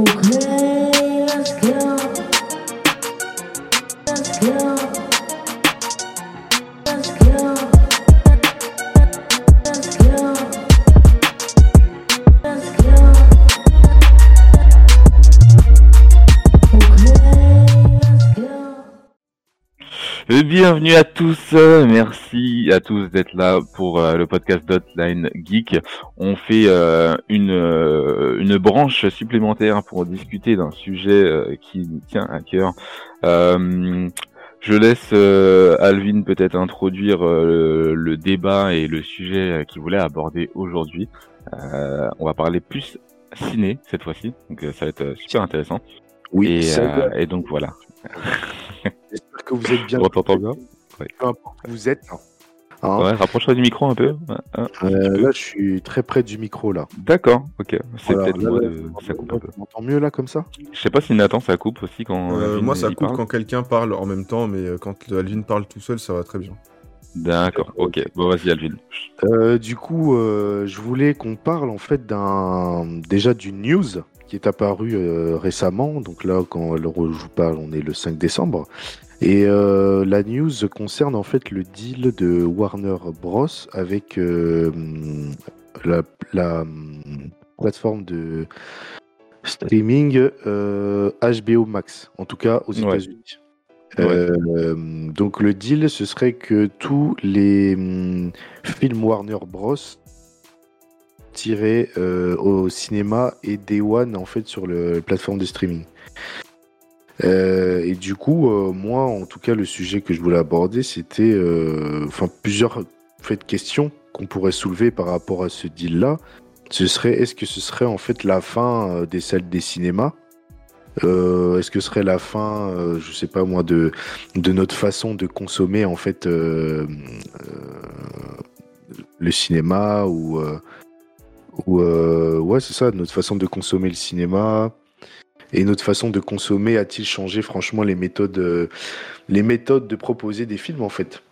Okay. Bienvenue à tous, euh, merci à tous d'être là pour euh, le podcast d'Hotline Geek. On fait euh, une, euh, une branche supplémentaire pour discuter d'un sujet qui nous tient à cœur. Je laisse Alvin peut-être introduire le, le débat et le sujet qu'il voulait aborder aujourd'hui. On va parler plus ciné cette fois-ci, donc ça va être super intéressant. Oui, et, et donc voilà. j'espère que vous êtes bien. On t'entend bien Peu importe où vous êtes. Hein. Ouais, rapproche-toi du micro un peu. Ouais, hein. Euh, là, je suis très près du micro là. D'accord, ok. C'est Voilà, peut-être moi de... ça coupe un peu. On m'entend mieux là comme ça? Je sais pas si Nathan ça coupe aussi quand. Euh, Alvin, moi, ça coupe parle. quand quelqu'un parle en même temps, mais euh, quand Alvin parle tout seul, ça va très bien. D'accord, ok. Bon, vas-y, Alvin. Euh, Du coup, euh, je voulais qu'on parle en fait d'un déjà d'une news qui est apparue euh, récemment. Donc là, quand je vous parle, on est le 5 décembre. Et euh, la news concerne en fait le deal de Warner Bros avec euh, la, la, hum, plateforme de streaming HBO Max, en tout cas aux Ouais. États-Unis. Euh, donc le deal, ce serait que tous les hum, films Warner Bros tirés euh, au cinéma et Day One en fait sur le la plateforme de streaming. Euh, et du coup, euh, moi, en tout cas, le sujet que je voulais aborder, c'était, enfin, plusieurs fait, questions qu'on pourrait soulever par rapport à ce deal-là. Ce serait, est-ce que ce serait en fait la fin des salles des cinémas? Est-ce que ce serait la fin, je sais pas moi, de de notre façon de consommer en fait le cinéma ou ou euh, ouais, c'est ça, notre façon de consommer le cinéma. Et notre façon de consommer a-t-il changé franchement les méthodes, euh, les méthodes de proposer des films en fait?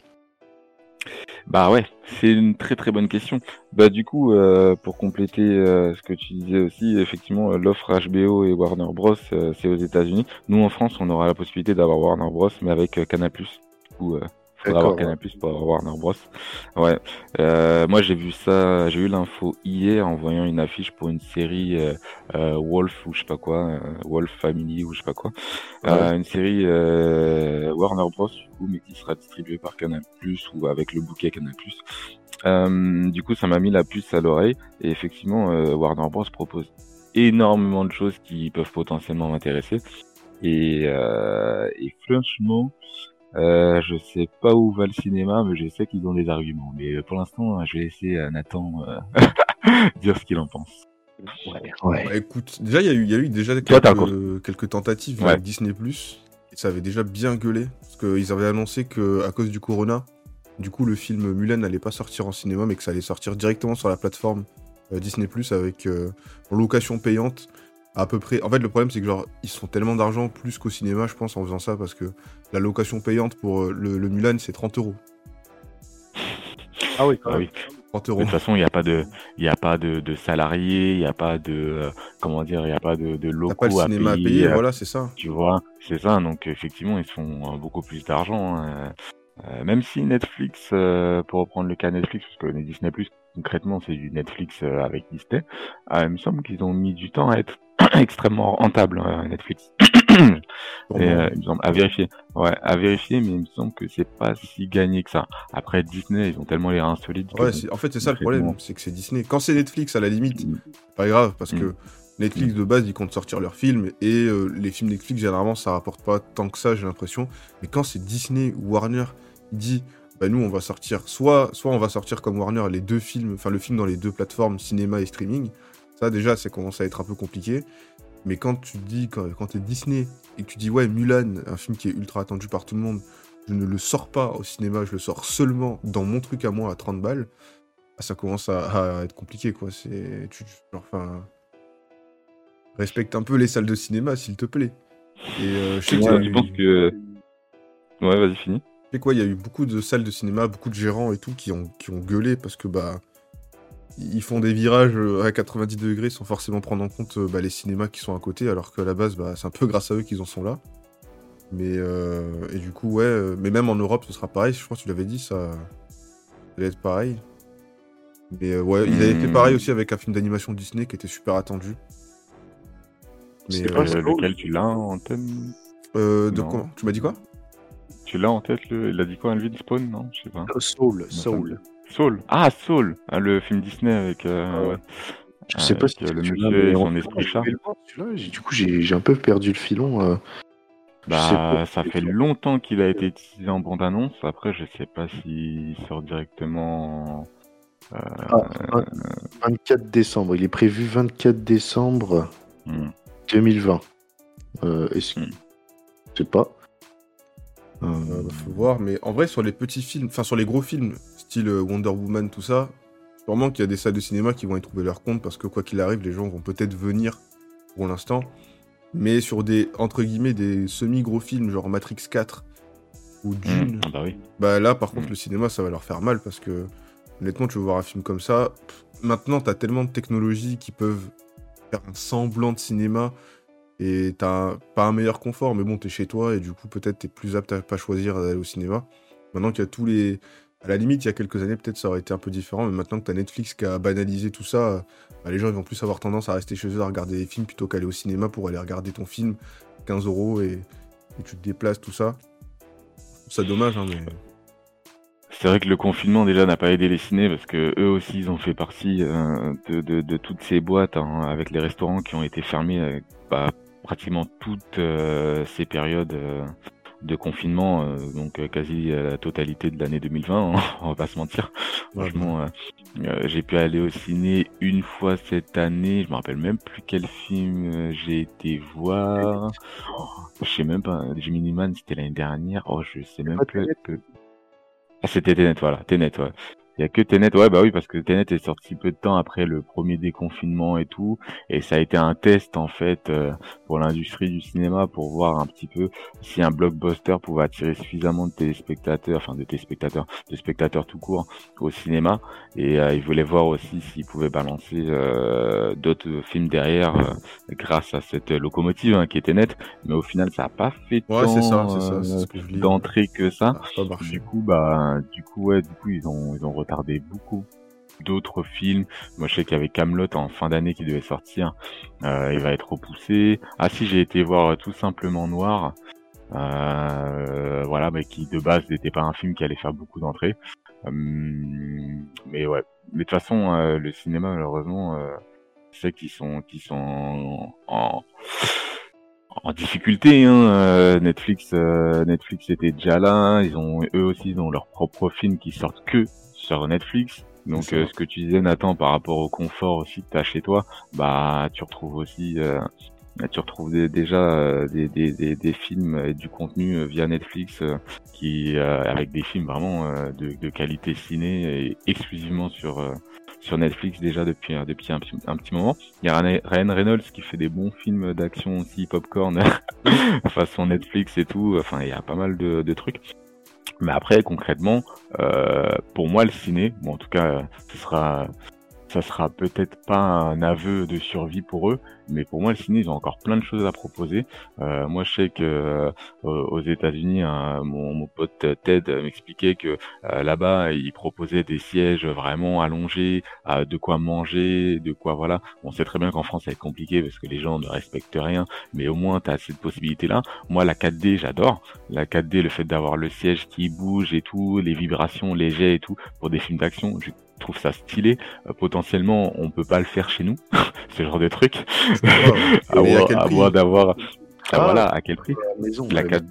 Bah ouais, c'est une très très bonne question. Bah du coup, euh, pour compléter ce que tu disais aussi, effectivement, l'offre HBO et Warner Bros, c'est aux États-Unis. Nous en France, on aura la possibilité d'avoir Warner Bros, mais avec Canal+. Du coup, euh, faudra avoir Canal+ pour avoir Warner Bros. Ouais. Euh, moi, j'ai vu ça, j'ai eu l'info hier en voyant une affiche pour une série euh, euh, Wolf ou je sais pas quoi, euh, Wolf Family ou je sais pas quoi. Euh, une série euh, Warner Bros du coup, mais qui sera distribuée par Canal ou avec le bouquet Canal euh, du coup ça m'a mis la puce à l'oreille et effectivement euh, Warner Bros propose énormément de choses qui peuvent potentiellement m'intéresser et, euh, et franchement euh, je sais pas où va le cinéma mais je sais qu'ils ont des arguments mais euh, pour l'instant je vais laisser euh, Nathan euh, dire ce qu'il en pense Ouais. Bah, écoute, déjà, il y, a eu- il y a eu déjà Toi, quelques, tentatives Ouais. avec Disney+, ça avait déjà bien gueulé, parce qu'ils avaient annoncé que à cause du corona, du coup, le film Mulan n'allait pas sortir en cinéma, mais que ça allait sortir directement sur la plateforme euh, Disney+, avec euh, en location payante, à peu près... En fait, le problème, c'est que genre, ils se font tellement d'argent plus qu'au cinéma, je pense, en faisant ça, parce que la location payante pour euh, le, le Mulan, c'est 30 euros. Ah oui, quand Ah même. oui 30 De euros. toute façon, il n'y a pas de, il y a pas de, de salariés, il n'y a pas de, euh, comment dire, il n'y a pas de, locaux pas le cinéma à payer, euh, voilà, c'est ça. Tu vois, c'est ça. Donc effectivement, ils se font euh, beaucoup plus d'argent. hein. Euh, même si Netflix, euh, pour reprendre le cas Netflix, parce que Disney Plus concrètement c'est du Netflix euh, avec Disney, euh, il me semble qu'ils ont mis du temps à être extrêmement rentable euh, Netflix. Et, euh, il me semble, à vérifier. Ouais, à vérifier, mais il me semme que c'est pas si gagné que ça. Après Disney, ils ont tellement les reins solides. Ouais, en fait, c'est ça le problème, c'est que c'est Disney. Quand c'est Netflix, à la limite, Mm. pas grave, parce Mm. que Netflix de base, ils comptent sortir leurs films, et euh, les films Netflix, généralement, ça rapporte pas tant que ça, j'ai l'impression. Mais quand c'est Disney ou Warner, dit, bah nous, on va sortir, soit, soit on va sortir comme Warner les deux films, enfin le film dans les deux plateformes, cinéma et streaming. Ça, déjà, ça commence à être un peu compliqué. Mais quand tu dis, quand, quand t'es Disney, et que tu dis, ouais, Mulan, un film qui est ultra attendu par tout le monde, je ne le sors pas au cinéma, je le sors seulement dans mon truc à moi à 30 balles, ah, ça commence à, à être compliqué, quoi. C'est, enfin, respecte un peu les salles de cinéma, s'il te plaît. Et euh, je sais Ouais, je eu- pense que. Ouais, vas-y, fini. tu sais quoi, il y a eu beaucoup de salles de cinéma, beaucoup de gérants et tout qui ont, qui ont gueulé parce que bah ils font des virages euh, à 90 degrés sans forcément prendre en compte euh, bah, les cinémas qui sont à côté, alors qu'à la base, bah, c'est un peu grâce à eux qu'ils en sont là. Mais euh, et du coup, ouais, euh, mais même en Europe, ce sera pareil. Je crois que tu l'avais dit, ça, ça allait être pareil. Mais euh, ouais, il avait fait Hmm. pareil aussi avec un film d'animation Disney qui était super attendu. Mais C'est euh, pas Euh, lequel tu l'as en tête? Euh, de quoi? Tu m'as dit quoi? Tu l'as en tête le... Il a dit quoi, Alvin Spawn Non, je sais pas. Soul, Soul. Soul. Ah, Soul, Ah, le film Disney avec. euh, Ah ouais. Je sais pas si euh, le monsieur et son esprit je chat. Du coup, j'ai un peu perdu le filon. euh. Bah, ça fait longtemps qu'il a été utilisé en bande-annonce. Après, je sais pas s'il sort directement. Ah, vingt- 24 décembre. Il est prévu 24 décembre Hmm. 2020. Euh, Est-ce Hmm. Je sais pas. Euh, faut voir, mais en vrai, sur les petits films, enfin sur les gros films, style euh, Wonder Woman, tout ça, sûrement qu'il y a des salles de cinéma qui vont y trouver leur compte parce que quoi qu'il arrive, les gens vont peut-être venir pour l'instant. Mais sur des, entre guillemets, des semi-gros films, genre Matrix 4 ou Dune, Hmm. Ah bah oui. bah là, par contre, Mm. le cinéma, ça va leur faire mal parce que, honnêtement, tu veux voir un film comme ça. pff, maintenant, t'as tellement de technologies qui peuvent faire un semblant de cinéma et t'as pas un meilleur confort, mais bon, t'es chez toi et du coup, peut-être t'es plus apte à pas choisir d'aller au cinéma. Maintenant qu'il y a tous les. À la limite, il y a quelques années, peut-être ça aurait été un peu différent, mais maintenant que t'as Netflix qui a banalisé tout ça, bah, les gens vont plus avoir tendance à rester chez eux à regarder des films plutôt qu'aller au cinéma pour aller regarder ton film 15 euros et, tu te déplaces, tout ça. C'est dommage, hein, mais. C'est vrai que le confinement déjà n'a pas aidé les ciné parce que eux aussi ils ont fait partie euh, de, toutes ces boîtes hein, avec les restaurants qui ont été fermés euh, bah, pratiquement toutes euh, ces périodes euh, de confinement, euh, donc euh, quasi la totalité de l'année 2020, hein, on va pas se mentir. Franchement, euh, euh, j'ai pu aller au ciné une fois cette année. Je me rappelle même plus quel film euh, j'ai été voir. Oh, je sais même pas. Gemini Man, c'était l'année dernière. Oh, je sais même plus. Ah, c'était Tenet, voilà. Tenet, ouais. Il y a que Tenet, ouais, bah oui, parce que Tenet est sorti peu de temps après le premier déconfinement et tout, et ça a été un test en fait euh, pour l'industrie du cinéma pour voir un petit peu si un blockbuster pouvait attirer suffisamment de téléspectateurs, enfin de téléspectateurs, de spectateurs tout court au cinéma, et euh, ils voulaient voir aussi s'ils pouvaient balancer euh, d'autres films derrière euh, grâce à cette locomotive hein, qui était nette, mais au final ça a pas fait Ouais, c'est ça, tant c'est ça, euh, d'entrée que ça. Ça. Du coup, bah, du coup, ouais, du coup, ils ont, ils ont beaucoup d'autres films. Moi, je sais qu'il y avait Camelot en fin d'année qui devait sortir. Euh, il va être repoussé. Ah si, j'ai été voir euh, tout simplement Noir. Euh, voilà, mais qui de base n'était pas un film qui allait faire beaucoup d'entrées. Hum, mais ouais. Mais de toute façon, le cinéma, malheureusement, sais qu'ils sont, sont en, difficulté. Hein. Netflix, Netflix était déjà là. Ils ont eux aussi, ils ont leurs propres films qui sortent que sur Netflix. Donc euh, ce que tu disais Nathan par rapport au confort aussi que t'as chez toi, bah tu retrouves aussi, euh, tu retrouves des- déjà euh, des, des, des, des films et du contenu via Netflix qui avec des films vraiment de, de qualité ciné et exclusivement sur sur Netflix déjà depuis depuis un, petit- un petit moment. Il y a Ryan Ryan Reynolds qui fait des bons films d'action aussi popcorn façon Netflix et tout. Enfin, il y a pas mal de, de trucs. Mais après, concrètement, euh, pour moi, le ciné, bon, en tout cas, ce sera, ça sera peut-être pas un aveu de survie pour eux, mais pour moi, le ciné, ils ont encore plein de choses à proposer. Euh, moi, je sais que euh, aux États-Unis, hein, mon, pote Ted m'expliquait que euh, là-bas, ils proposaient des sièges vraiment allongés, euh, de quoi manger, de quoi voilà. On sait très bien qu'en France, être compliqué parce que les gens ne respectent rien, mais au moins, tu as cette possibilité-là. Moi, la 4D, j'adore. La 4D, le fait d'avoir le siège qui bouge et tout, les vibrations, les jets et tout, pour des films d'action, trouve ça stylé. Euh, potentiellement, on peut pas le faire chez nous, ce genre de truc. à Mais à moins d'avoir... Ah, Ah. voilà, à quel prix à la maison. La ouais, 4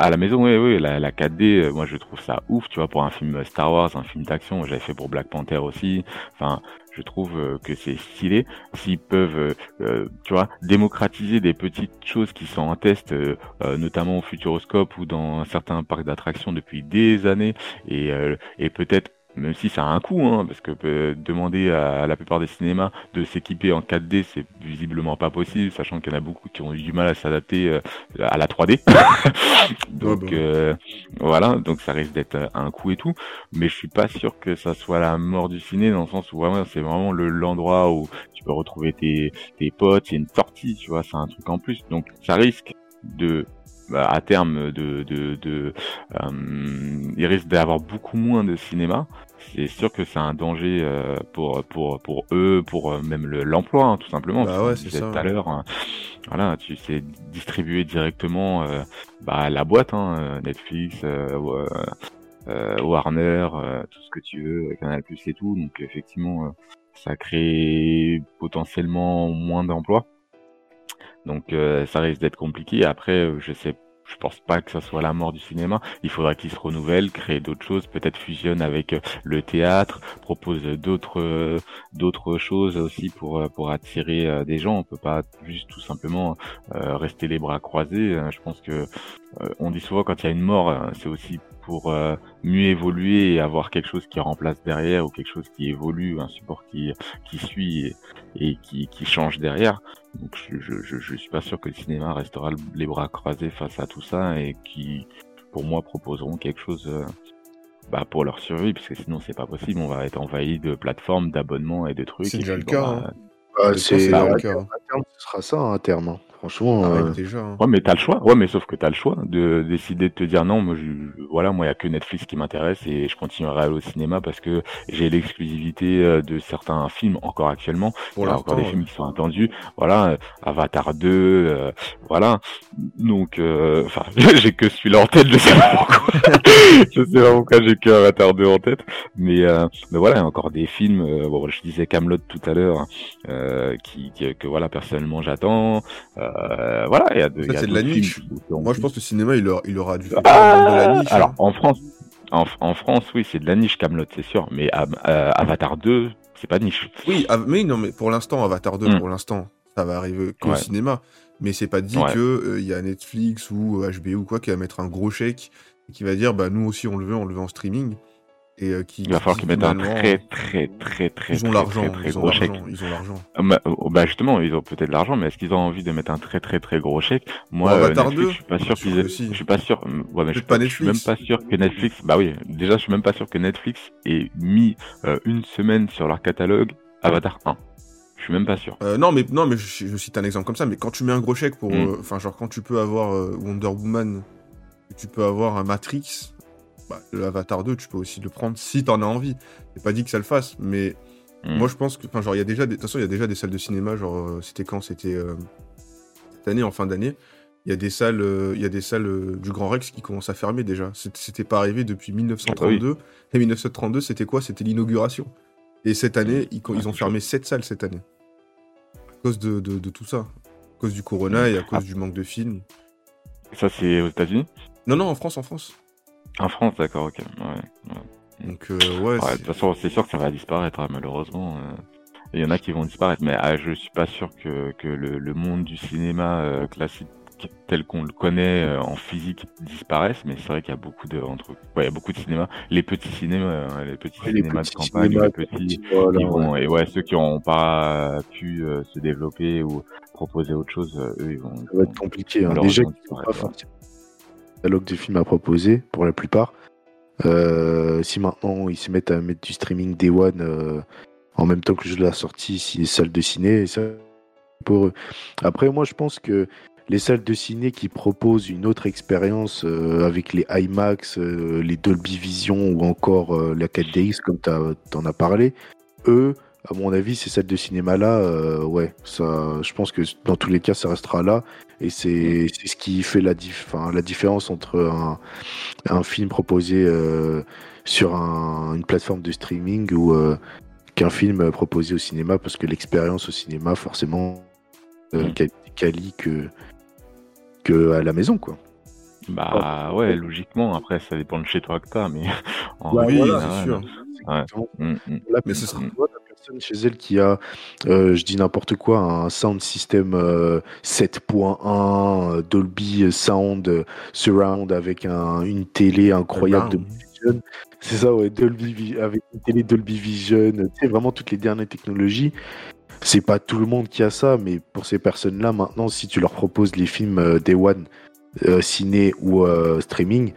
à la maison, oui, oui, la, la 4D, euh, moi je trouve ça ouf, tu vois, pour un film Star Wars, un film d'action, j'avais fait pour Black Panther aussi, enfin, je trouve euh, que c'est stylé. S'ils peuvent, euh, tu vois, démocratiser des petites choses qui sont en test, euh, notamment au Futuroscope ou dans certains parcs d'attractions depuis des années, et, euh, et peut-être même si ça a un coût, hein, parce que euh, demander à la plupart des cinémas de s'équiper en 4D, c'est visiblement pas possible, sachant qu'il y en a beaucoup qui ont eu du mal à s'adapter euh, à la 3D. donc Ouais, bah. euh, voilà, donc ça risque d'être euh, un coût et tout, mais je suis pas sûr que ça soit la mort du ciné dans le sens où vraiment c'est vraiment le l'endroit où tu peux retrouver tes tes potes, c'est une sortie, tu vois, c'est un truc en plus, donc ça risque de à terme de de, de euh, il risque d'avoir beaucoup moins de cinéma. C'est sûr que c'est un danger euh, pour pour pour eux, pour euh, même le- l'emploi hein, tout simplement. Bah ouais, c'est ça, Tout à l'heure, hein. voilà, tu sais distribuer directement euh, bah, la boîte, hein, euh, Netflix, euh, wa- euh, Warner, euh, tout ce que tu veux, Canal Plus et tout. Donc effectivement, euh, ça crée potentiellement moins d'emplois. Donc euh, ça risque d'être compliqué. Après, euh, je sais, je pense pas que ça soit la mort du cinéma. Il faudra qu'il se renouvelle, créer d'autres choses, peut-être fusionne avec euh, le théâtre, propose d'autres choses aussi pour attirer des gens. On peut pas juste tout simplement rester les bras croisés. Euh, Je pense que on dit souvent quand il y a une mort, c'est aussi pour euh, mieux évoluer et avoir quelque chose qui remplace derrière ou quelque chose qui évolue, un support qui qui suit et, et qui, qui change derrière. Donc je, je, je, je suis pas sûr que le cinéma restera le- les bras croisés face à tout ça et qui, pour moi, proposeront quelque chose euh, bah, pour leur survie, parce que sinon c'est pas possible. On va être envahi de plateformes, d'abonnements et de trucs. C'est déjà le cas, hein. bah, c'est à déjà le terme, cas. à terme, ce sera ça, hein, à terme. Hein. Franchement, Ah ouais, euh, déjà. hein. Ouais, mais t'as le choix. Ouais, mais sauf que t'as le choix de décider de te dire non, moi, je, voilà, moi, il y a que Netflix qui m'intéresse et je continuerai à aller au cinéma parce que j'ai l'exclusivité euh, de certains films encore actuellement. Pour il y a encore des films qui sont attendus. Voilà, euh, Avatar 2, euh, voilà. Donc, euh, enfin, j'ai que celui-là en tête. Je sais pas pourquoi. je sais pas pourquoi j'ai que Avatar 2 en tête. Mais, euh, mais voilà, il y a encore des films. euh, bon, je disais Camelot tout à l'heure, euh, qui, qui- que voilà, personnellement, j'attends. Euh, voilà, il y a de, Ça, il y a c'est de la niche. ont- Moi, je pense que le cinéma, il aura, il aura faire ah, de la niche. alors hein. en France, en, en France, oui, c'est de la niche Camelot, c'est sûr. Mais euh, euh, Avatar 2, c'est pas niche. Oui, mais non, mais pour l'instant, Avatar 2, Mm. pour l'instant, ça va arriver qu'au Ouais. cinéma. Mais c'est pas dit Ouais. que il y a Netflix ou euh, HBO ou quoi qui va mettre un gros chèque et qui va dire bah nous aussi on le veut, on le veut en streaming et euh, qui Il va falloir qu'ils mettent un finalement, très très très très ils ont très, l'argent, très, très ils ont gros chèque. ils ont l'argent. Ah, Bah, oh, bah, justement, ils ont peut-être de l'argent, mais est-ce qu'ils ont envie de mettre un très très très gros chèque? Moi, euh, Avatar Netflix, 2, je suis pas sûr qu'ils. que si. Je suis pas sûr. Ouais, mais je, Peut-être pas je suis même pas sûr que Netflix. Bah oui, déjà, je suis même pas sûr que Netflix ait mis euh, une semaine sur leur catalogue Avatar 1. Je suis même pas sûr. Euh, non mais non mais je, je cite un exemple comme ça mais quand tu mets un gros chèque pour Mm. euh, enfin genre quand tu peux avoir euh, Wonder Woman tu peux avoir un Matrix bah, le Avatar 2 tu peux aussi le prendre si t'en as envie. C'est pas dit que ça le fasse mais Mm. moi je pense que enfin genre il y a déjà des- de toute façon il y a déjà des salles de cinéma genre euh, c'était quand? C'était euh, cette année en fin d'année. Il y a des salles euh, il y a des salles euh, du Grand Rex qui commencent à fermer déjà. C'était pas arrivé depuis 1932 et 1932 c'était quoi? C'était l'inauguration. Et cette année ils, ils ont fermé sept salles cette année. À cause de, de, de tout ça. À cause du corona et à cause Ah. du manque de films. Ça, c'est aux États-Unis? Non non en France en France En France, d'accord, ok. Ouais. donc euh, ouais, de toute façon, c'est sûr que ça va disparaître, hein, malheureusement. euh. Il y en a qui vont disparaître, mais ah, je suis pas sûr que, que le, le monde du cinéma euh, classique tel qu'on le connaît euh, en physique disparaisse, mais c'est vrai qu'il y a beaucoup de entre, ouais, il y a beaucoup de cinémas, les petits cinémas, hein, les petits les cinémas de campagne, cinémas, les petits, voilà, qui ouais. vont, et ouais, ceux qui n'ont pas pu euh, se développer ou proposer autre chose, euh, eux, ils vont. Ça va être compliqué. hein. Déjà, ils pas forcément catalogue de films à proposer pour la plupart. Euh, si maintenant ils se mettent à mettre du streaming Day One euh, en même temps que je l'ai sorti, si les salles de ciné, ça, pour eux. Après, moi, je pense que les salles de ciné qui proposent une autre expérience euh, avec les IMAX, les Dolby Vision ou encore la 4DX, comme tu en as parlé, eux, à mon avis, ces salles de cinéma-là, euh, ouais, ça, je pense que dans tous les cas, ça restera là. Et c'est ce qui fait la, dif- la différence entre un, un film proposé euh, sur un- une plateforme de streaming ou euh, qu'un film proposé au cinéma, parce que l'expérience au cinéma, forcément, euh, Mm. quali- que, que à la maison, quoi. Bah ouais, logiquement, après, ça dépend de chez toi que t'as, mais en Bah, oui, voilà, c'est sûr. Ouais. Exactement. mm, mm. Là, Mais ce sera- tu vois, la personne chez elle qui a, euh, je dis n'importe quoi, un sound system euh, 7.1, euh, Dolby Sound euh, Surround avec un- une télé incroyable de. Vision. C'est ça, ouais, Dolby avec une télé Dolby Vision, sais, vraiment toutes les dernières technologies. C'est pas tout le monde qui a ça, mais pour ces personnes-là, maintenant, si tu leur proposes les films Day One, euh, ciné ou streaming,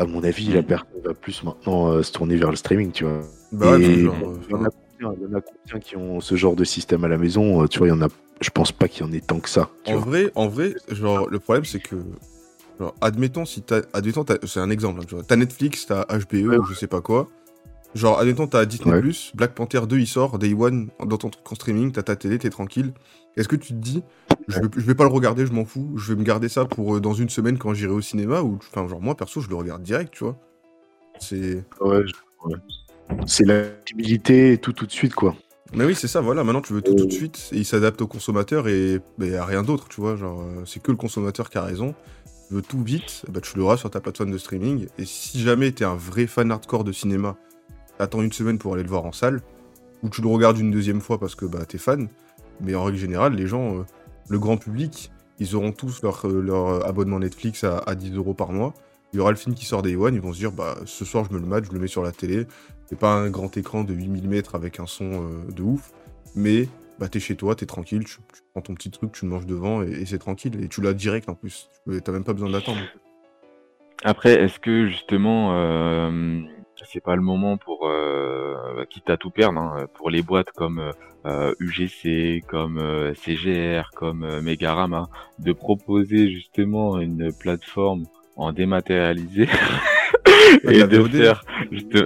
à mon avis, la personne va plus maintenant euh, se tourner vers le streaming, tu vois. Bah ouais, il y en a combien, qui ont ce genre de système à la maison euh, Tu vois, il y en a. Je pense pas qu'il y en ait tant que ça. tu En vois. vrai, en vrai, genre, le problème, c'est que, genre, admettons, si t'as, admettons, c'est un exemple, hein, tu t'as Netflix, t'as HBO, Ouais. ou je sais pas quoi. Genre, admettons, t'as Disney+, Ouais. Black Panther 2, il sort, Day One, dans ton truc en streaming, t'as ta télé, t'es tranquille. Est-ce que tu te dis, je vais, je vais pas le regarder, je m'en fous, je vais me garder ça pour euh, dans une semaine quand j'irai au cinéma, ou, enfin, genre, moi, perso, je le regarde direct, tu vois. C'est... Ouais. C'est la et tout tout de suite, quoi. Mais oui, c'est ça, voilà, maintenant tu veux tout tout de suite, et il s'adapte au consommateur et à rien d'autre, tu vois, genre, euh, c'est que le consommateur qui a raison. Tu veux tout vite, bah, tu l'auras sur ta plateforme de streaming, et si jamais t'es un vrai fan hardcore de cinéma, t'attends une semaine pour aller le voir en salle, ou tu le regardes une deuxième fois parce que bah, t'es fan, mais en règle générale, les gens, euh, le grand public, ils auront tous leur, euh, euh, abonnement Netflix à, à 10 euros par mois, il y aura le film qui sort des One, ils vont se dire, bah, ce soir je me le mate, je le mets sur la télé, c'est pas un grand écran de 8 mm avec un son euh, de ouf, mais bah, t'es chez toi, t'es tranquille, tu, prends ton petit truc, tu le manges devant et, c'est tranquille. Et tu l'as direct en plus. T'as même pas besoin d'attendre. Après, est-ce que justement, c'est pas le moment pour, euh, quitte à tout perdre, hein, pour les boîtes comme euh, UGC, comme euh, CGR, comme euh, Megarama, de proposer justement une plateforme en dématérialisé et de VOD. faire,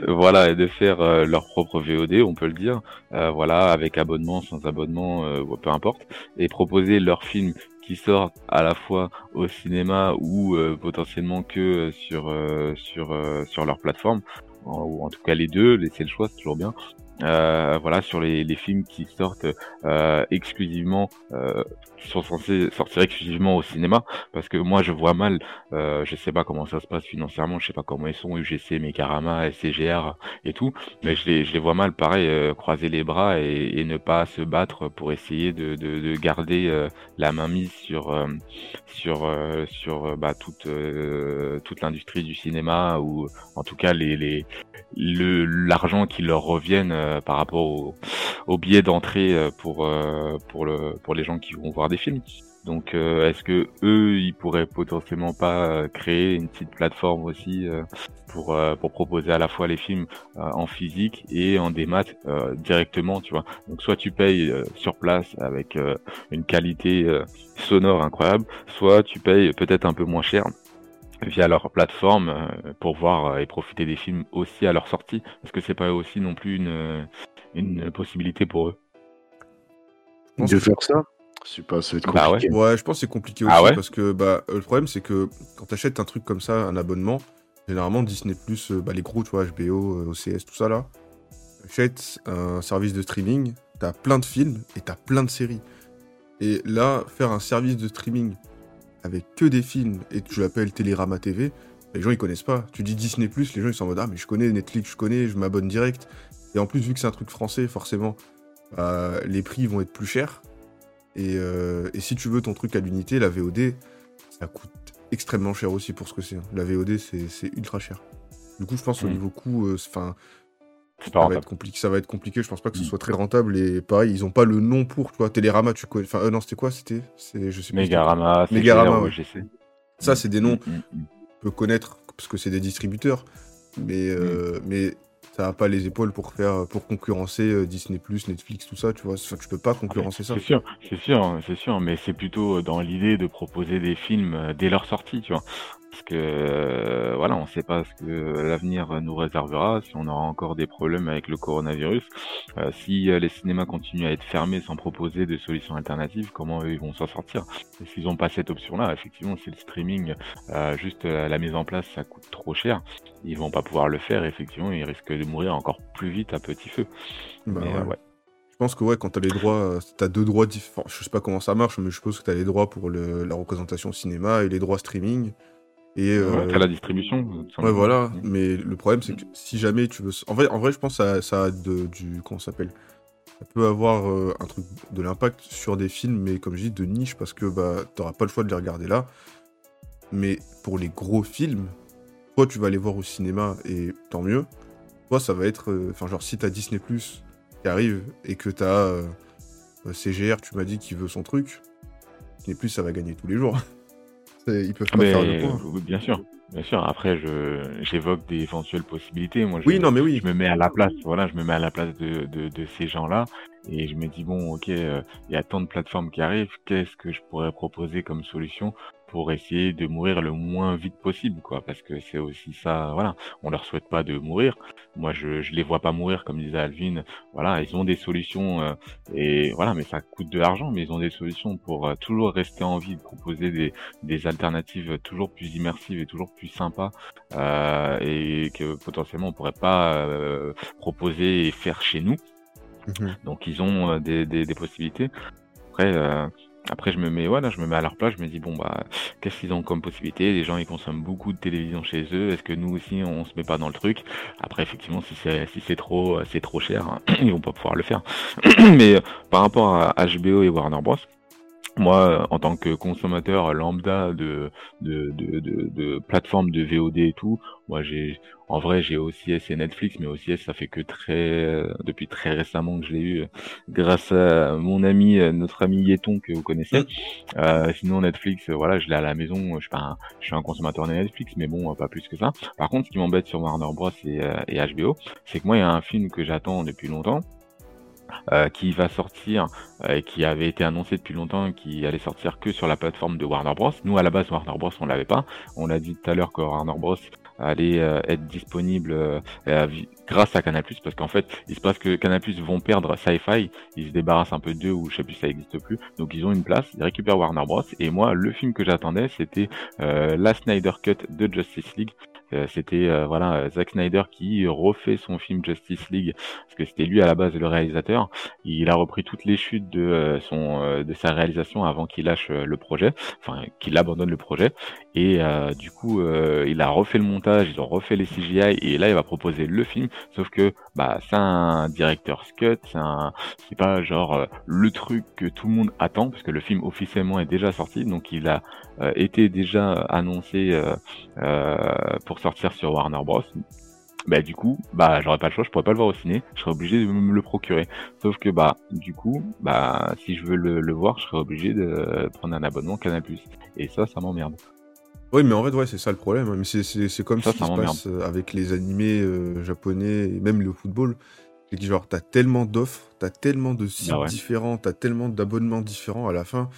voilà, et de faire euh, leur propre VOD, on peut le dire, euh, voilà, avec abonnement, sans abonnement, euh, peu importe, et proposer leurs films qui sortent à la fois au cinéma ou euh, potentiellement que euh, sur euh, sur euh, sur leur plateforme ou en tout cas les deux laisser le choix c'est toujours bien Euh, voilà sur les, les films qui sortent euh, exclusivement euh, qui sont censés sortir exclusivement au cinéma. Parce que moi je vois mal euh, je sais pas comment ça se passe financièrement je sais pas comment ils sont UGC Mekarama SCGR et tout. Mais je les je les vois mal pareil euh, croiser les bras et, et ne pas se battre pour essayer de de, de garder euh, la main mise sur sur sur bah, toute toute l'industrie du cinéma ou en tout cas les les l'argent qui leur revienne euh, par rapport au, au billet d'entrée euh, pour euh, pour le pour les gens qui vont voir des films. Donc euh, est-ce que eux ils pourraient potentiellement pas euh, créer une petite plateforme aussi pour pour proposer à la fois les films en physique et en démat directement, tu vois. Donc soit tu payes sur place avec une qualité sonore incroyable, soit tu payes peut-être un peu moins cher via leur plateforme euh, pour voir euh, et profiter des films aussi à leur sortie. Est-ce que c'est pas aussi non plus une, euh, une possibilité pour eux De que- faire ça, je sais pas, ça va être Bah compliqué. Ouais, je pense que c'est compliqué aussi Ah ouais? parce que bah, le problème c'est que quand t'achètes un truc comme ça, un abonnement, généralement Disney, bah, les gros, tu vois, HBO, OCS, tout ça là, t'achètes un service de streaming, t'as plein de films et t'as plein de séries. Et là, faire un service de streaming avec que des films et tu l'appelles Télérama TV, les gens ils connaissent pas. Tu dis Disney, les gens ils sont en mode Ah, mais je connais Netflix, je connais, je m'abonne direct. Et en plus, vu que c'est un truc français, forcément, bah, les prix vont être plus chers. Et, euh, et si tu veux ton truc à l'unité, la VOD, ça coûte extrêmement cher aussi pour ce que c'est. hein. La VOD, c'est ultra cher. Du coup, je pense au Mm. niveau coût, euh, enfin, ça va, être compliqué, ça va être compliqué. Je pense pas que ce Mm. soit très rentable. Et pareil, ils ont pas le nom pour. Tu vois, Télérama, tu connais. Enfin, euh, non, c'était quoi? C'était. Je sais CGR, Megarama, ouais. Ça, c'est des noms Mm, mm, mm. peut connaître parce que c'est des distributeurs, mais, euh, mais ça n'a pas les épaules pour faire pour concurrencer euh, Disney+, Netflix, tout ça, tu vois. Enfin, tu peux pas concurrencer ça. C'est sûr, c'est sûr, c'est sûr, mais c'est plutôt dans l'idée de proposer des films dès leur sortie, tu vois. Parce que euh, voilà, on sait pas ce que l'avenir nous réservera, si on aura encore des problèmes avec le coronavirus, Euh, si euh, les cinémas continuent à être fermés sans proposer de solutions alternatives, comment eux, ils vont s'en sortir? S'ils n'ont pas cette option-là, effectivement, c'est le streaming, euh, juste euh, la mise en place, ça coûte trop cher. Ils vont pas pouvoir le faire, effectivement, ils risquent de mourir encore plus vite à petit feu. Bah Mais, ouais. euh, ouais. Je pense que ouais, quand t'as les droits, euh, t'as deux droits différents. Je sais pas comment ça marche, mais je suppose que t'as les droits pour le- la représentation cinéma et les droits streaming. Et euh, Ouais, t'as la distribution. tout Ouais, voilà. Mais le problème, c'est que si jamais tu veux. En vrai, en vrai je pense que ça, ça a de, du. Comment ça s'appelle? Ça peut avoir euh, un truc de l'impact sur des films, mais comme je dis, de niche, parce que bah, t'auras pas le choix de les regarder là. Mais pour les gros films, soit tu vas aller voir au cinéma et tant mieux, soit ça va être, euh, enfin genre si t'as Disney Plus qui arrive et que t'as euh, euh, CGR, tu m'as dit qu'il veut son truc, Disney Plus ça va gagner tous les jours. Ils peuvent pas Mais, faire le point. oui, bien sûr, bien sûr. Après, j'évoque des éventuelles possibilités. Moi, je, Oui, non mais oui. je me mets à la place. Voilà, je me mets à la place de, de, de ces gens-là et je me dis bon, ok, euh, il y a tant de plateformes qui arrivent. Qu'est-ce que je pourrais proposer comme solution? Pour essayer de mourir le moins vite possible, quoi Parce que c'est aussi ça. Voilà, on leur souhaite pas de mourir. Moi, je je les vois pas mourir, comme disait Alvin. Voilà, ils ont des solutions euh, et voilà, mais ça coûte de l'argent, mais ils ont des solutions pour euh, toujours rester en vie, proposer des des alternatives toujours plus immersives et toujours plus sympas euh, et que potentiellement on pourrait pas proposer et faire chez nous. Mhm. Donc ils ont des, des, des possibilités. Après, après je me mets voilà, je me mets à leur place, je me dis bon bah qu'est-ce qu'ils ont comme possibilité? Les gens ils consomment beaucoup de télévision chez eux. Est-ce que nous aussi on se met pas dans le truc? Après effectivement si c'est si c'est trop euh, c'est trop cher, hein, ils vont pas pouvoir le faire. Mais euh, par rapport à HBO et Warner Bros. Moi, en tant que consommateur lambda de de, de, de, de plateformes de VOD et tout, moi j'ai en vrai j'ai OCS et Netflix, mais OCS ça fait que très euh, depuis très récemment que je l'ai eu grâce à mon ami euh, notre ami Yeton que vous connaissez. Euh, sinon Netflix, euh, voilà, je l'ai à la maison. Je suis pas un, je suis un consommateur de Netflix, mais bon, pas plus que ça. Par contre, ce qui m'embête sur Warner Bros et, et HBO, c'est que moi il y a un film que j'attends depuis longtemps. Euh, qui va sortir, euh, qui avait été annoncé depuis longtemps, qui allait sortir que sur la plateforme de Warner Bros. Nous, à la base, Warner Bros, on l'avait pas. On l'a dit tout à l'heure que Warner Bros allait euh, être disponible euh, grâce à Canal+, parce qu'en fait, il se passe que Canal+ vont perdre Sci-Fi, ils se débarrassent un peu d'eux, ou je sais plus, ça existe plus, donc ils ont une place, ils récupèrent Warner Bros, et moi, le film que j'attendais, c'était la Snyder Cut de Justice League, c'était euh, voilà euh, Zack Snyder qui refait son film Justice League parce que c'était lui à la base le réalisateur. Il a repris toutes les chutes de euh, son euh, de sa réalisation avant qu'il lâche euh, le projet enfin qu'il abandonne le projet. Et euh, du coup euh, il a refait le montage ils ont refait les CGI et là il va proposer le film. Sauf que bah c'est un director's cut c'est un c'est pas genre euh, le truc que tout le monde attend parce que le film officiellement est déjà sorti. Donc il a euh, été déjà annoncé euh, euh, pour sortir sur Warner Bros bah du coup bah j'aurais pas le choix je pourrais pas le voir au ciné je serais obligé de me le procurer sauf que bah du coup bah si je veux le, le voir je serais obligé de prendre un abonnement Canal et ça ça m'emmerde Oui, mais en fait, ouais, c'est ça le problème. hein. Mais c'est- c'est c'est comme Ça, ce qui se passe euh, avec les animés euh, japonais et même le football. C'est que genre, t'as tellement d'offres, t'as tellement de sites Bah ouais. différents, t'as tellement d'abonnements différents à la fin,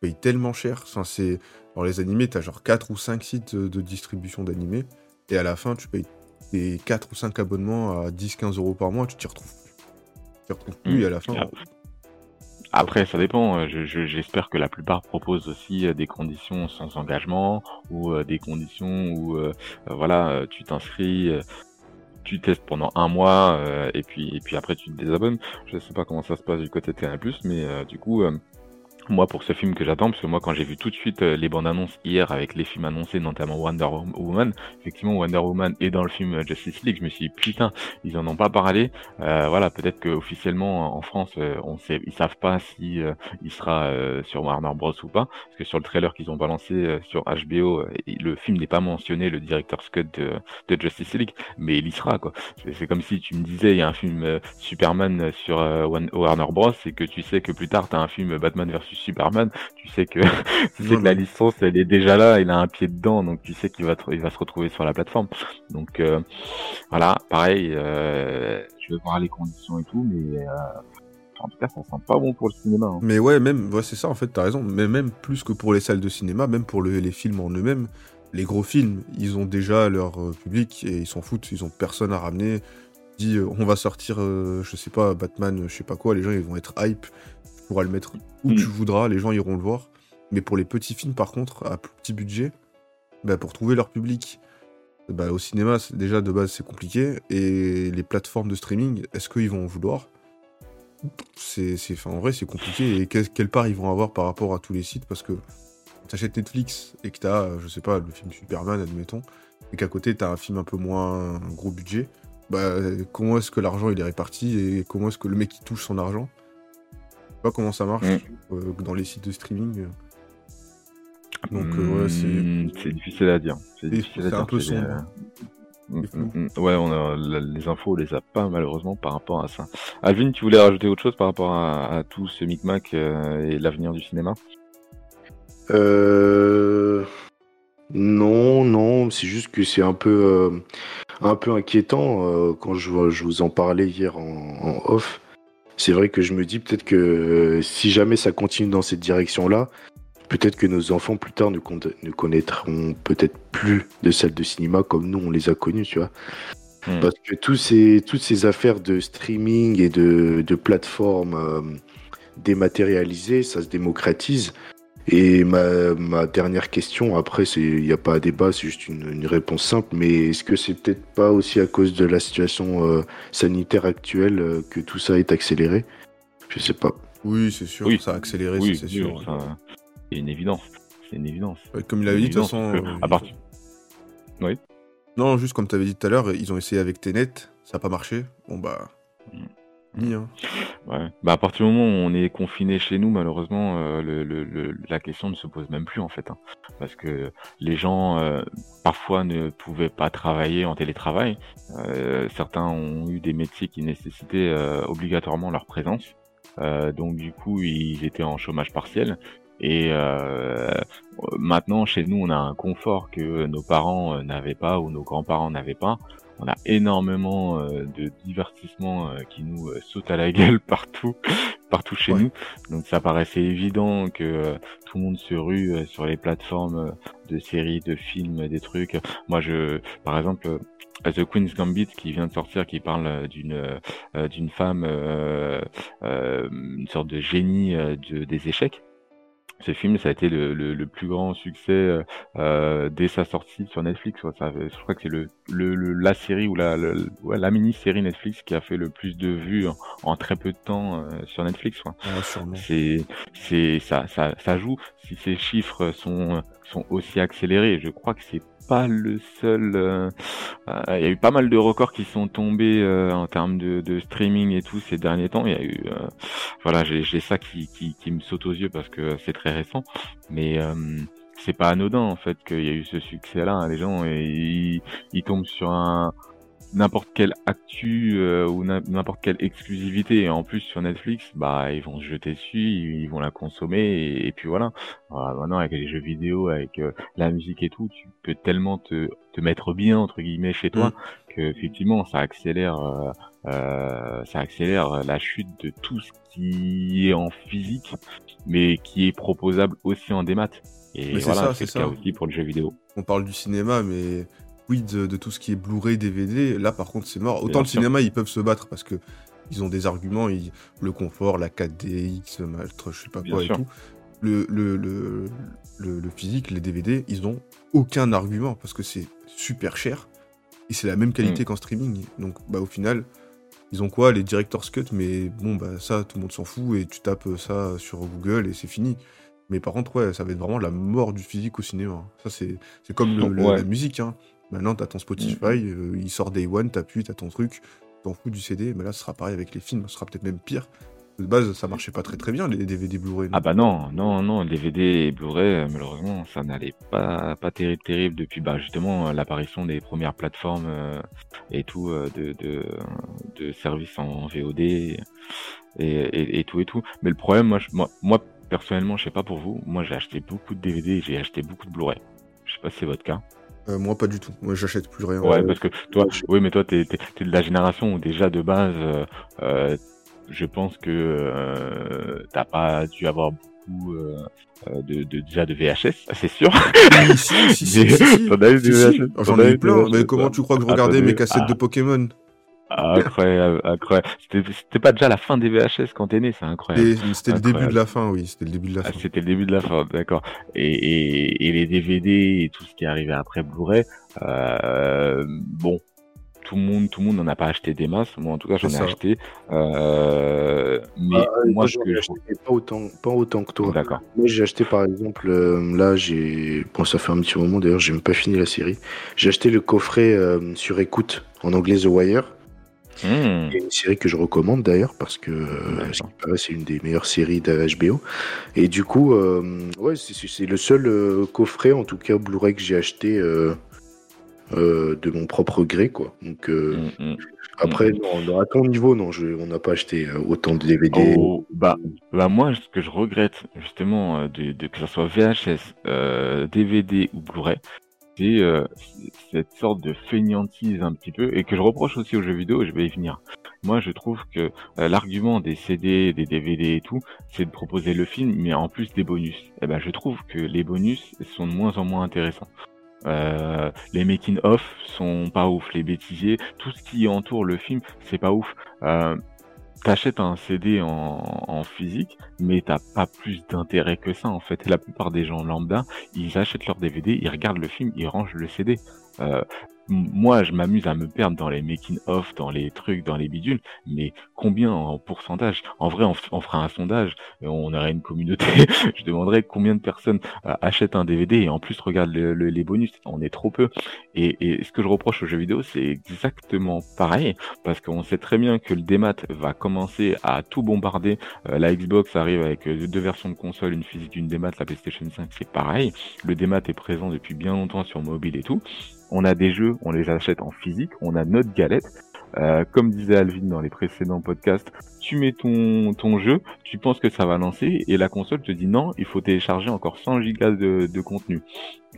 tu payes tellement cher. Enfin, c'est... Dans les animés, t'as genre 4 ou 5 sites de distribution d'animés, et à la fin, tu payes tes 4 ou 5 abonnements à 10-15 euros par mois, tu t'y retrouves plus. Tu t'y retrouves plus, Mm. et à la fin. Après, ça dépend. euh, je- je- J'espère que la plupart proposent aussi euh, des conditions sans engagement ou euh, des conditions où, euh, voilà, tu t'inscris, euh, tu testes pendant un mois euh, et puis et puis après tu te désabonnes. Je sais pas comment ça se passe du côté de Canal+, mais euh, du coup. euh, moi, pour ce film que j'attends, parce que moi, quand j'ai vu tout de suite euh, les bandes annonces hier avec les films annoncés, notamment Wonder Woman, effectivement, Wonder Woman est dans le film euh, Justice League, je me suis dit, putain, ils en ont pas parlé. Euh, voilà, peut-être que officiellement en France, euh, on sait, ils savent pas si euh, il sera euh, sur Warner Bros ou pas, parce que sur le trailer qu'ils ont balancé sur HBO, le film n'est pas mentionné, le director's cut de, Justice League, mais il y sera quoi. C'est comme si tu me disais, il y a un film Superman sur Warner Bros et que tu sais que plus tard t'as un film Batman Superman, tu sais que tu sais Non, que la licence elle est déjà là, il a un pied dedans, donc tu sais qu'il va tr- il va se retrouver sur la plateforme. Donc euh, voilà, pareil, euh, je vais voir les conditions et tout, mais euh, en tout cas ça sent pas bon pour le cinéma. hein. Mais ouais, même, ouais, c'est ça en fait, t'as raison. Mais même plus que pour les salles de cinéma, même pour le- les films en eux-mêmes, les gros films, ils ont déjà leur euh, public et ils s'en foutent, ils ont personne à ramener. Dit, euh, on va sortir, euh, je sais pas, Batman, je sais pas quoi, les gens ils vont être hype, pourras le mettre où Mm. tu voudras, les gens iront le voir. Mais pour les petits films, par contre, à plus petit budget, bah, pour trouver leur public, bah, au cinéma, déjà de base c'est compliqué. Et les plateformes de streaming, est-ce qu'ils vont en vouloir? C'est, en vrai, c'est compliqué. Et quelle, quelle part ils vont avoir par rapport à tous les sites? Parce que t'achètes Netflix et que t'as, euh, je sais pas, le film Superman, admettons, et qu'à côté t'as un film un peu moins un gros budget, bah, comment est-ce que l'argent il est réparti? Et comment est-ce que le mec il touche son argent? Pas comment ça marche Mm. euh, dans les sites de streaming. Donc, euh, ouais, c'est. Hmm, c'est difficile à dire. C'est difficile à c'est un dire. peu sombre. euh, mm, mm, mm. Ouais, on a, la- les infos, on les a pas malheureusement par rapport à ça. Alvin, tu voulais rajouter autre chose par rapport à, à tout ce micmac euh, et l'avenir du cinéma? Euh... Non, non, c'est juste que c'est un peu, euh, un peu inquiétant euh, quand je, je vous en parlais hier en, en off. C'est vrai que je me dis peut-être que euh, si jamais ça continue dans cette direction-là, peut-être que nos enfants plus tard ne, con- ne connaîtront peut-être plus de salles de cinéma comme nous on les a connues, tu vois. Hmm. Parce que tous ces, toutes ces affaires de streaming et de, de plateformes euh, dématérialisées, ça se démocratise. Et ma, ma dernière question, après, c'est il n'y a pas à débat, c'est juste une, une réponse simple, mais est-ce que c'est peut-être pas aussi à cause de la situation euh, sanitaire actuelle euh, que tout ça est accéléré? Je sais pas. Oui, c'est sûr, Oui. ça a accéléré, Oui, c'est sûr. ça, c'est une évidence. C'est une évidence. Ouais, Comme il avait dit, de toute façon. Euh, à partir- Oui. Non, juste comme tu avais dit tout à l'heure, ils ont essayé avec Tenet, ça n'a pas marché. Bon, bah. Mm. Ni. Ouais. Bah à partir du moment où on est confiné chez nous, malheureusement, euh, la question ne se pose même plus en fait, hein. parce que les gens euh, parfois ne pouvaient pas travailler en télétravail. Euh, certains ont eu des métiers qui nécessitaient obligatoirement leur présence, donc du coup ils étaient en chômage partiel. Et maintenant, chez nous, on a un confort que nos parents n'avaient pas ou nos grands-parents n'avaient pas. On a énormément euh, de divertissements euh, qui nous euh, sautent à la gueule partout, partout chez Ouais. nous. Donc ça paraissait évident que tout le monde se rue sur les plateformes de séries, de films, des trucs. Moi, je, par exemple, The Queen's Gambit qui vient de sortir, qui parle d'une d'une femme, une sorte de génie de- des échecs. Ce film, ça a été le, le, le plus grand succès euh, euh, dès sa sortie sur Netflix. ouais. Ça, je crois que c'est le, le, le- la série ou la, la, ouais, la mini-série Netflix qui a fait le plus de vues en, en très peu de temps euh, sur Netflix. ouais. C'est, c'est, ça, ça, ça joue. Si ces chiffres sont, sont aussi accélérés, je crois que c'est pas le seul. euh, euh, Il y a eu pas mal de records qui sont tombés euh, en termes de, streaming et tout ces derniers temps. Il y a eu, voilà, j'ai, ça qui, me saute aux yeux parce que c'est très récent, mais c'est pas anodin en fait qu'il y a eu ce succès-là. hein. Les gens, ils, ils tombent sur un n'importe quelle actu euh, ou n'im- n'importe quelle exclusivité. Et en plus sur Netflix bah ils vont se jeter dessus ils, ils vont la consommer et, et puis voilà. Ah, maintenant avec les jeux vidéo avec euh, la musique et tout tu peux tellement te, te mettre bien entre guillemets chez toi que effectivement ça accélère euh, euh, ça accélère la chute de tout ce qui est en physique mais qui est proposable aussi en démat. Et voilà ça, c'est le cas ça. aussi pour le jeu vidéo. On parle du cinéma, mais de, de tout ce qui est Blu-ray, DVD, là par contre c'est mort. Autant le cinéma, ils peuvent se battre parce que ils ont des arguments, ils- le confort, la 4DX, je sais pas Bien quoi et sûr. tout. Le, le, le, le, le physique, les DVD, ils ont aucun argument parce que c'est super cher et c'est la même Mm. qualité qu'en streaming. Donc bah au final, ils ont quoi? Les Director's Cut, mais bon bah ça tout le monde s'en fout et tu tapes ça sur Google et c'est fini. Mais par contre, ouais, ça va être vraiment la mort du physique au cinéma. Ça, c'est c'est comme le- le- Ouais. la musique. Hein. Maintenant, t'as ton Spotify, euh, il sort Day One, t'appuies, t'as ton truc, t'en fous du CD. Mais là, ce sera pareil avec les films, ce sera peut-être même pire. De base, ça marchait pas très très bien, les DVD Blu-ray. Ah bah non, non, non, DVD et Blu-ray, euh, malheureusement, ça n'allait pas, pas terrible, terrible depuis bah, justement euh, l'apparition des premières plateformes euh, et tout euh, de, de, de services en VOD et, et, et tout et tout. Mais le problème, moi, je- moi, moi personnellement, je sais pas pour vous, moi j'ai acheté beaucoup de DVD et j'ai acheté beaucoup de Blu-ray. Je sais pas si c'est votre cas. Euh, moi, pas du tout. Moi, j'achète plus rien. Ouais, Euh, parce que toi, oui, mais toi, t'es, t'es, t'es de la génération où déjà de base, euh, euh, je pense que euh, t'as pas dû avoir beaucoup euh, de, de déjà de VHS, c'est sûr. si, si, si, si, J'en ai eu plein. Mais comment tu crois que je Ah, regardais mes cassettes ah. de Pokémon? Incroyable, incroyable. C'était, c'était pas déjà la fin des VHS quand t'es né, c'est incroyable. C'était le début de la fin, oui. C'était le début de la Ah, fin. c'était le début de la fin, d'accord. Et, et, et les DVD et tout ce qui est arrivé après Blu-ray, euh, bon, tout le monde, tout le monde n'en a pas acheté des masses. Moi, en tout cas, j'en ai ça. acheté. Euh, mais Ah, moi, que ai je acheté, pas autant, pas autant que toi. D'accord. Moi, j'ai acheté par exemple, euh, là, j'ai. Bon, ça fait un petit moment d'ailleurs, j'ai même pas fini la série. J'ai acheté le coffret euh, sur écoute en anglais The Wire. Hmm. A une série que je recommande d'ailleurs parce que euh, D'accord. ce qui paraît, c'est une des meilleures séries de HBO. Et du coup, euh, ouais, c'est- le seul euh, coffret, en tout cas Blu-ray que j'ai acheté de mon propre gré, quoi. Donc Hmm, hmm. après, non, non, à ton niveau, non, je, on n'a pas acheté autant de DVD. Oh, bah, bah moi, ce que je regrette justement, de, de- que ce soit VHS, DVD ou Blu-ray, euh, cette sorte de fainéantise un petit peu, et que je reproche aussi aux jeux vidéo, et je vais y venir. Moi, je trouve que euh, l'argument des CD, des DVD et tout, c'est de proposer le film, mais en plus des bonus. Et ben, je trouve que les bonus sont de moins en moins intéressants. Euh, les making of sont pas ouf, les bêtisiers, tout ce qui entoure le film, c'est pas ouf. T'achètes un CD en, physique, mais t'as pas plus d'intérêt que ça en fait. La plupart des gens lambda, ils achètent leur DVD, ils regardent le film, ils rangent le CD. Euh, moi, je m'amuse à me perdre dans les making of, dans les trucs, dans les bidules, mais combien en pourcentage? En vrai, on, fera un sondage, et on aurait une communauté. je demanderais combien de personnes euh, achètent un DVD et en plus regardent le- le- les bonus. On est trop peu. Et, et ce que je reproche aux jeux vidéo, c'est exactement pareil, parce qu'on sait très bien que le démat va commencer à tout bombarder. Euh, la Xbox arrive avec euh, deux versions de console, une physique, une démat. La PlayStation 5, c'est pareil. Le démat est présent depuis bien longtemps sur mobile et tout. On a des jeux, on les achète en physique, on a notre galette. Euh, comme disait Alvin dans les précédents podcasts, tu mets ton, ton jeu, tu penses que ça va lancer, et la console te dit non, il faut télécharger encore 100 gigas de, de contenu.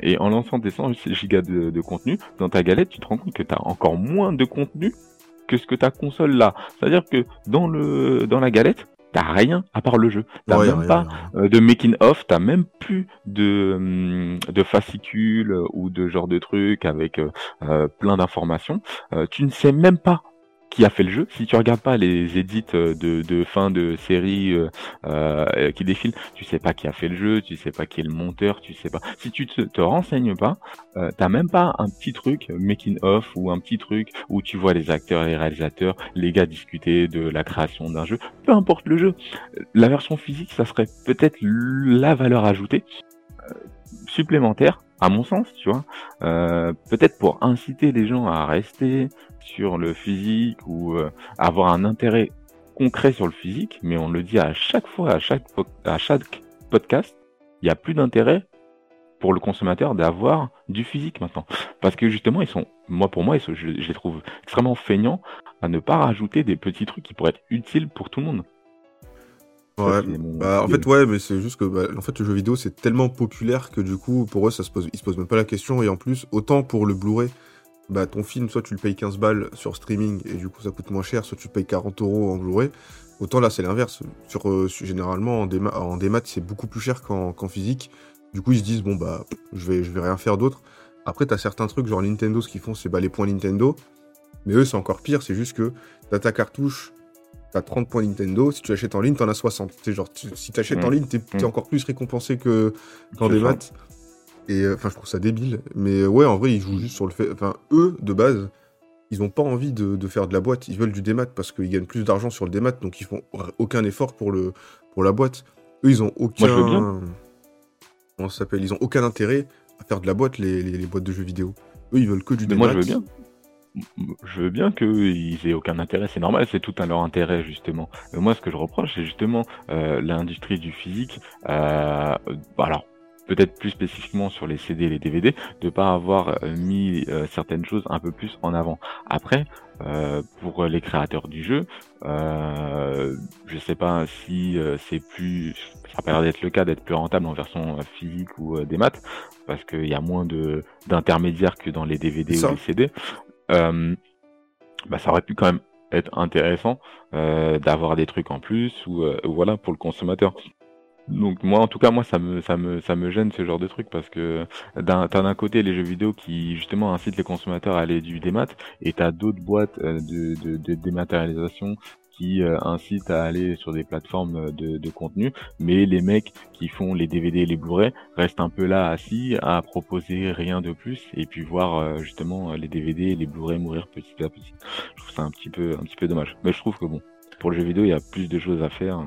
Et en lançant tes 100 gigas de, de contenu, dans ta galette, tu te rends compte que tu as encore moins de contenu que ce que ta console là. C'est-à-dire que dans le dans la galette, t'as rien à part le jeu. T'as Ouais, même pas euh, de making of, t'as même plus de hum, de fascicules euh, ou de genre de trucs avec euh, euh, plein d'informations. Euh, tu ne sais même pas qui a fait le jeu. Si tu regardes pas les edits euh, de, fin de série euh, euh, qui défilent, tu sais pas qui a fait le jeu, tu sais pas qui est le monteur, tu sais pas. Si tu te, renseignes pas, euh, t'as même pas un petit truc making of ou un petit truc où tu vois les acteurs, les réalisateurs, les gars discuter de la création d'un jeu. Peu importe le jeu, la version physique, ça serait peut-être la valeur ajoutée supplémentaire, à mon sens, tu vois. Peut-être pour inciter les gens à rester sur le physique ou euh, avoir un intérêt concret sur le physique, mais on le dit à chaque fois, à chaque, po- à chaque podcast, il n'y a plus d'intérêt pour le consommateur d'avoir du physique maintenant. Parce que justement, ils sont, moi pour moi, ils sont- je, je les trouve extrêmement feignants à ne pas rajouter des petits trucs qui pourraient être utiles pour tout le monde. Ouais. mon- Bah, en fait, ouais, mais c'est juste que bah, en fait, le jeu vidéo c'est tellement populaire que du coup, pour eux, ça se pose, ils se posent même pas la question. Et en plus, autant pour le Blu-ray, bah, ton film, soit tu le payes 15 balles sur streaming et du coup ça coûte moins cher, soit tu le payes 40 euros en Blu-ray. Autant là, c'est l'inverse. Sur, euh, généralement, en, déma en démat, c'est beaucoup plus cher qu'en physique. Du coup, ils se disent, bon, bah, je vais, je vais rien faire d'autre. Après, t'as certains trucs, genre Nintendo, ce qu'ils font, c'est bah, les points Nintendo. Mais eux, c'est encore pire, c'est juste que t'as ta cartouche, t'as 30 points Nintendo, si tu achètes en ligne, t'en as 60. C'est genre, si t'achètes en Mm. ligne, t'es t'es Mm. encore plus récompensé que qu'en maths. Et euh, enfin, je trouve ça débile. Mais euh, ouais, en vrai, ils jouent juste sur le fait. Enfin, eux, de base, ils ont pas envie de, de faire de la boîte. Ils veulent du démat parce qu'ils gagnent plus d'argent sur le démat, donc ils font aucun effort pour, le, pour la boîte. Eux, ils ont aucun. Moi, je veux bien. Comment ça s'appelle? Ils ont aucun intérêt à faire de la boîte, les, les- les boîtes de jeux vidéo. Eux, ils veulent que du Mais démat. moi, je veux bien. Je veux bien qu'ils aient aucun intérêt, c'est normal, c'est tout à leur intérêt justement. Moi, ce que je reproche, c'est justement euh, l'industrie du physique. Euh, bah, alors, peut-être plus spécifiquement sur les CD et les DVD, de pas avoir euh, mis euh, certaines choses un peu plus en avant. Après, euh, pour les créateurs du jeu, euh, je sais pas si euh, c'est plus, ça a pas l'air d'être le cas, d'être plus rentable en version euh, physique ou des maths, parce qu'il y a moins de d'intermédiaires que dans les DVD Ça. ou les CD. Euh, bah, ça aurait pu quand même être intéressant euh, d'avoir des trucs en plus ou euh, voilà pour le consommateur. Donc moi en tout cas moi ça me ça me ça me gêne ce genre de truc parce que d'un t'as d'un côté les jeux vidéo qui justement incitent les consommateurs à aller du démat et t'as d'autres boîtes euh, de, de, de dématérialisation qui euh, incitent à aller sur des plateformes euh, de, de contenu mais les mecs qui font les DVD et les Blu-ray restent un peu là assis à proposer rien de plus et puis voir justement les DVD et les Blu-ray mourir petit à petit. Je trouve ça un petit peu un petit peu dommage. Mais je trouve que bon pour le jeu vidéo il y a plus de choses à faire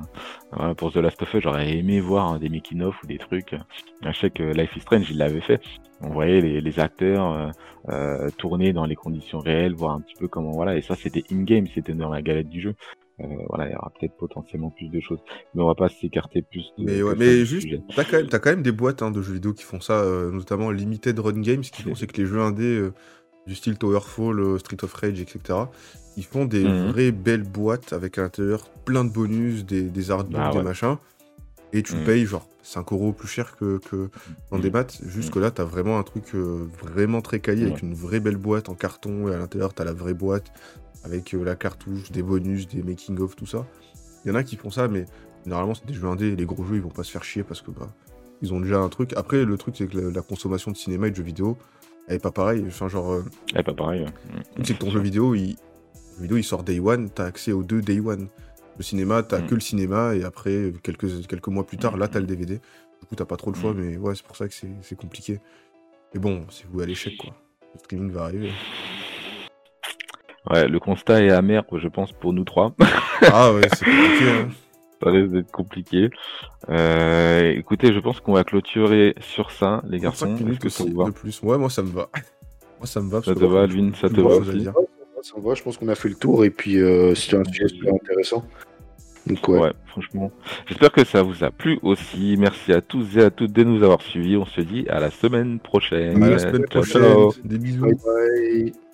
Voilà, pour The Last of Us, j'aurais aimé voir hein, des making-of ou des trucs. Je sais que Life is Strange, il l'avait fait. On voyait les, les acteurs euh, euh, tourner dans les conditions réelles, voir un petit peu comment voilà. Et ça, c'était in-game, c'était dans la galette du jeu. Euh, voilà, il y aura peut-être potentiellement plus de choses, mais on va pas s'écarter plus. De, Mais, ouais, mais juste, t'as quand, quand même des boîtes hein, de jeux vidéo qui font ça, euh, notamment Limited Run Games. Ce qu'ils font, c'est que les jeux indés du style Towerfall, euh, Street of Rage, etc., ils font des Mhm. vraies belles boîtes avec à l'intérieur plein de bonus, des, des artbooks, Bah des machins. Et tu Mhm. payes genre 5 euros plus cher que, que dans des Mhm. maths. Jusque là, t'as vraiment un truc euh, vraiment très quali avec une vraie belle boîte en carton. Et à l'intérieur, t'as la vraie boîte avec euh, la cartouche, des bonus, des making-of, tout ça. Il y en a qui font ça, mais généralement, c'est des jeux indés. Les gros jeux, ils vont pas se faire chier parce que bah, ils ont déjà un truc. Après, le truc, c'est que la, la consommation de cinéma et de jeux vidéo, elle est pas pareille. Enfin, genre, euh, Eh, pas pareil. ouais. le truc, c'est que ton jeu vidéo, il, le vidéo, il sort day one, t'as accès aux deux day one. Le cinéma, t'as Mm. que le cinéma, et après, quelques, quelques mois plus tard, là, t'as le DVD. Du coup, t'as pas trop le choix, Mm. mais ouais, c'est pour ça que c'est c'est compliqué. Mais bon, c'est vous à l'échec, quoi. Le streaming va arriver. Ouais, le constat est amer, je pense, pour nous trois. ah ouais, c'est compliqué, hein. ça risque d'être compliqué. Euh, écoutez, je pense qu'on va clôturer sur ça, les 35 garçons. Est-ce que ça vous va de plus. Ouais, moi, ça me va. Moi, ça me va. Ça te va, Alvin, ça te va aussi. Ça me va, je pense qu'on a fait le tour et puis euh, c'était un sujet super intéressant. Donc ouais. Ouais, franchement. J'espère que ça vous a plu aussi. Merci à tous et à toutes de nous avoir suivis. On se dit à la semaine prochaine. À la semaine prochaine. ciao. Des bisous. Bye bye.